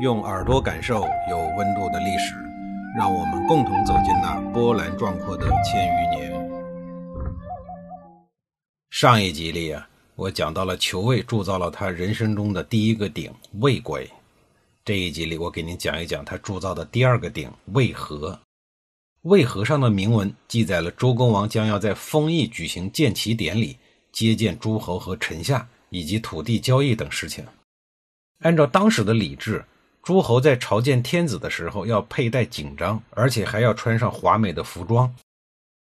用耳朵感受有温度的历史，让我们共同走进那波澜壮阔的千余年。上一集里啊，我讲到了裘卫铸造了他人生中的第一个鼎魏簋。这一集里，我给您讲一讲他铸造的第二个鼎卫和。卫和上的铭文记载了周公王将要在丰邑举行建旗典礼，接见诸侯和臣下，以及土地交易等事情。按照当时的礼制。诸侯在朝见天子的时候要佩戴锦章，而且还要穿上华美的服装。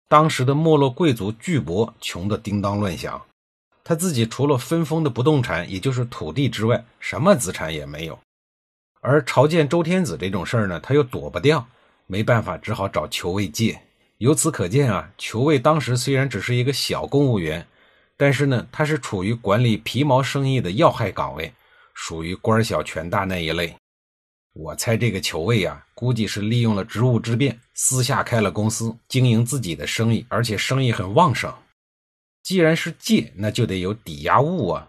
当时的没落贵族巨伯穷得叮当乱响，他自己除了分封的不动产，也就是土地之外，什么资产也没有。而朝见周天子这种事儿呢，他又躲不掉，没办法，只好找裘卫借。由此可见啊，裘卫当时虽然只是一个小公务员，但是呢，他是处于管理皮毛生意的要害岗位，属于官小权大那一类。我猜这个裘卫啊，估计是利用了职务之便，私下开了公司，经营自己的生意，而且生意很旺盛。既然是借，那就得有抵押物啊。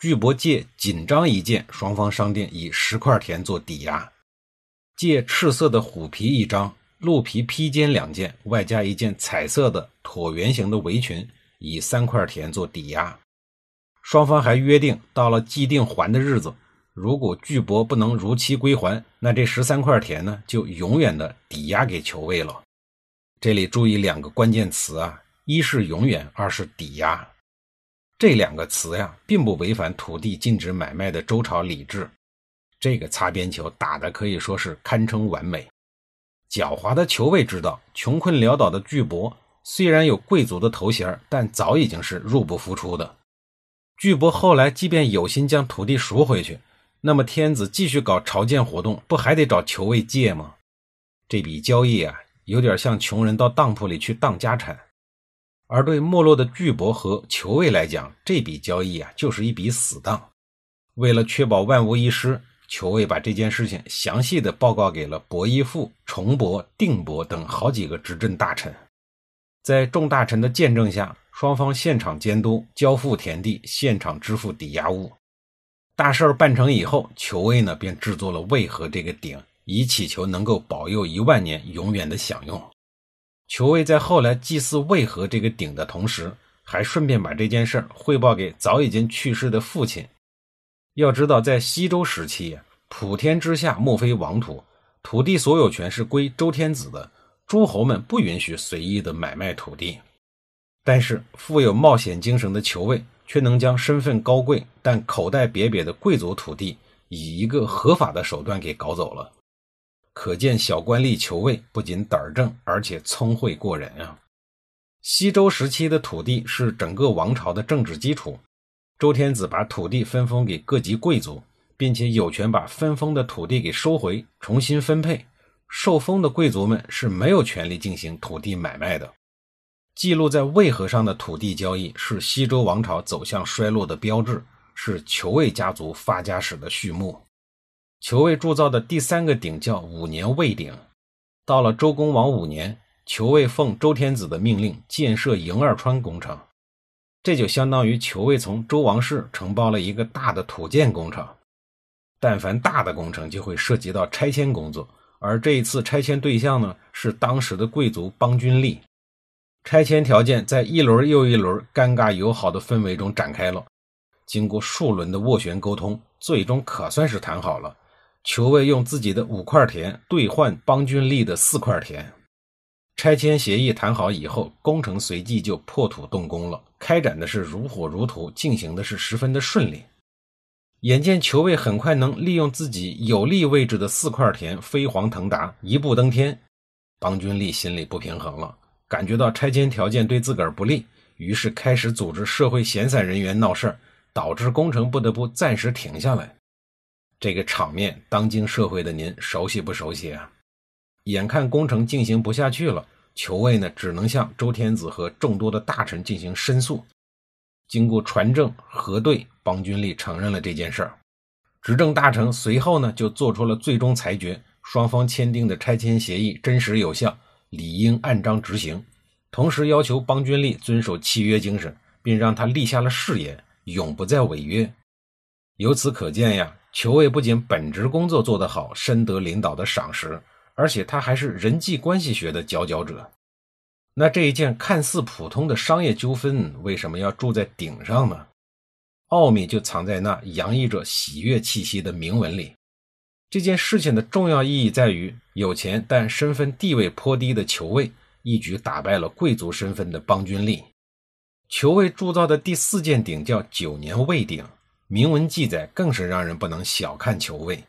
巨伯借锦章一件，双方商店以十块田做抵押；借赤色的虎皮一张，鹿皮披肩两件，外加一件彩色的椭圆形的围裙，以三块田做抵押。双方还约定，到了既定还的日子。如果巨伯不能如期归还，那这十三块田呢，就永远的抵押给裘卫了。这里注意两个关键词啊，一是永远，二是抵押。这两个词呀，并不违反土地禁止买卖的周朝礼制。这个擦边球打的可以说是堪称完美。狡猾的裘卫知道，穷困潦倒的巨伯虽然有贵族的头衔，但早已经是入不敷出的。巨伯后来即便有心将土地赎回去。那么天子继续搞朝见活动，不还得找裘卫借吗？这笔交易啊，有点像穷人到当铺里去当家产。而对没落的巨伯和裘卫来讲，这笔交易啊，就是一笔死当。为了确保万无一失，裘卫把这件事情详细的报告给了伯邑父、重伯、定伯等好几个执政大臣。在众大臣的见证下，双方现场监督，交付田地，现场支付抵押物。大事儿办成以后，裘卫呢便制作了渭河这个鼎，以祈求能够保佑一万年永远的享用。裘卫在后来祭祀渭河这个鼎的同时，还顺便把这件事儿汇报给早已经去世的父亲。要知道，在西周时期，普天之下莫非王土，土地所有权是归周天子的，诸侯们不允许随意的买卖土地。但是富有冒险精神的裘卫。却能将身份高贵但口袋瘪瘪的贵族土地以一个合法的手段给搞走了，可见小官吏求位不仅胆儿正，而且聪慧过人啊！西周时期的土地是整个王朝的政治基础，周天子把土地分封给各级贵族，并且有权把分封的土地给收回，重新分配。受封的贵族们是没有权利进行土地买卖的。记录在渭河上的土地交易是西周王朝走向衰落的标志，是裘卫家族发家史的序幕。裘卫铸造的第三个鼎叫五年卫鼎。到了周公王五年，裘卫奉周天子的命令建设营二川工程，这就相当于裘卫从周王室承包了一个大的土建工程。但凡大的工程，就会涉及到拆迁工作，而这一次拆迁对象呢，是当时的贵族邦君利。拆迁条件在一轮又一轮尴尬友好的氛围中展开了。经过数轮的斡旋沟通，最终可算是谈好了。裘卫用自己的五块田兑换邦君利的四块田。拆迁协议谈好以后，工程随即就破土动工了，开展的是如火如荼，进行的是十分的顺利。眼见裘卫很快能利用自己有利位置的四块田飞黄腾达，一步登天，邦君利心里不平衡了。感觉到拆迁条件对自个儿不利，于是开始组织社会闲散人员闹事儿，导致工程不得不暂时停下来。这个场面，当今社会的您熟悉不熟悉啊？眼看工程进行不下去了，裘卫呢只能向周天子和众多的大臣进行申诉。经过传证核对，邦君利承认了这件事儿。执政大臣随后呢就做出了最终裁决：双方签订的拆迁协议真实有效。理应按章执行，同时要求邦君利遵守契约精神，并让他立下了誓言，永不再违约。由此可见呀，裘卫不仅本职工作做得好，深得领导的赏识，而且他还是人际关系学的佼佼者。那这一件看似普通的商业纠纷，为什么要住在顶上呢？奥秘就藏在那洋溢着喜悦气息的铭文里。这件事情的重要意义在于，有钱但身份地位颇低的裘卫一举打败了贵族身份的邦君利。裘卫铸造的第四件鼎叫九年卫鼎，铭文记载更是让人不能小看裘卫，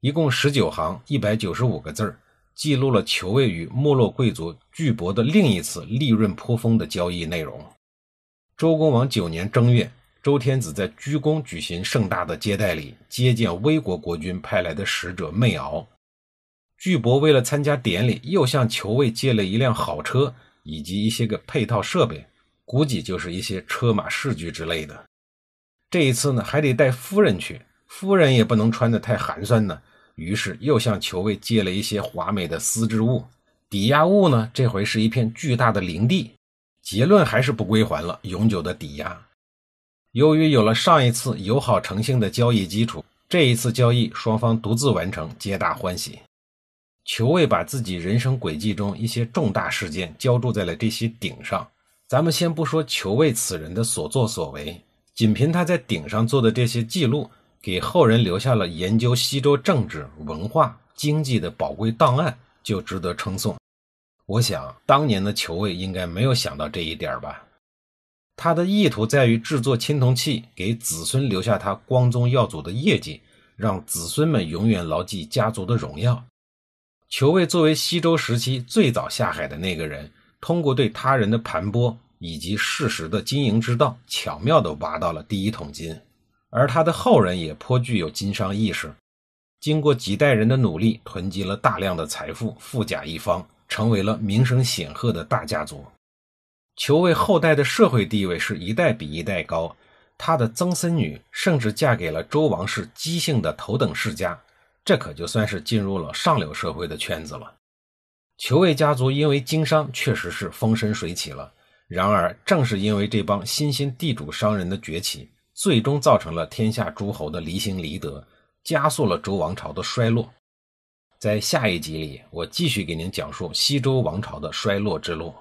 一共十九行，一百九十五个字。记录了裘卫与没落贵族巨伯的另一次利润颇丰的交易内容。周公王九年正月，周天子在居宫举行盛大的接待礼，接见魏国国君派来的使者媚敖。巨伯为了参加典礼，又向裘卫借了一辆好车以及一些个配套设备，估计就是一些车马饰具之类的。这一次呢，还得带夫人去，夫人也不能穿得太寒酸呢。于是又向裘卫借了一些华美的丝织物，抵押物呢？这回是一片巨大的林地。结论还是不归还了，永久的抵押。由于有了上一次友好诚信的交易基础，这一次交易双方独自完成，皆大欢喜。裘卫把自己人生轨迹中一些重大事件浇筑在了这些鼎上。咱们先不说裘卫此人的所作所为，仅凭他在鼎上做的这些记录。给后人留下了研究西周政治、文化、经济的宝贵档案，就值得称颂。我想，当年的裘卫应该没有想到这一点吧？他的意图在于制作青铜器，给子孙留下他光宗耀祖的业绩，让子孙们永远牢记家族的荣耀。裘卫作为西周时期最早下海的那个人，通过对他人的盘剥以及事实的经营之道，巧妙地挖到了第一桶金。而他的后人也颇具有经商意识，经过几代人的努力，囤积了大量的财富，富甲一方，成为了名声显赫的大家族。裘卫后代的社会地位是一代比一代高，他的曾孙女甚至嫁给了周王室姬姓的头等世家，这可就算是进入了上流社会的圈子了。裘卫家族因为经商确实是风生水起了，然而正是因为这帮新兴地主商人的崛起。最终造成了天下诸侯的离心离德，加速了周王朝的衰落。在下一集里，我继续给您讲述西周王朝的衰落之路。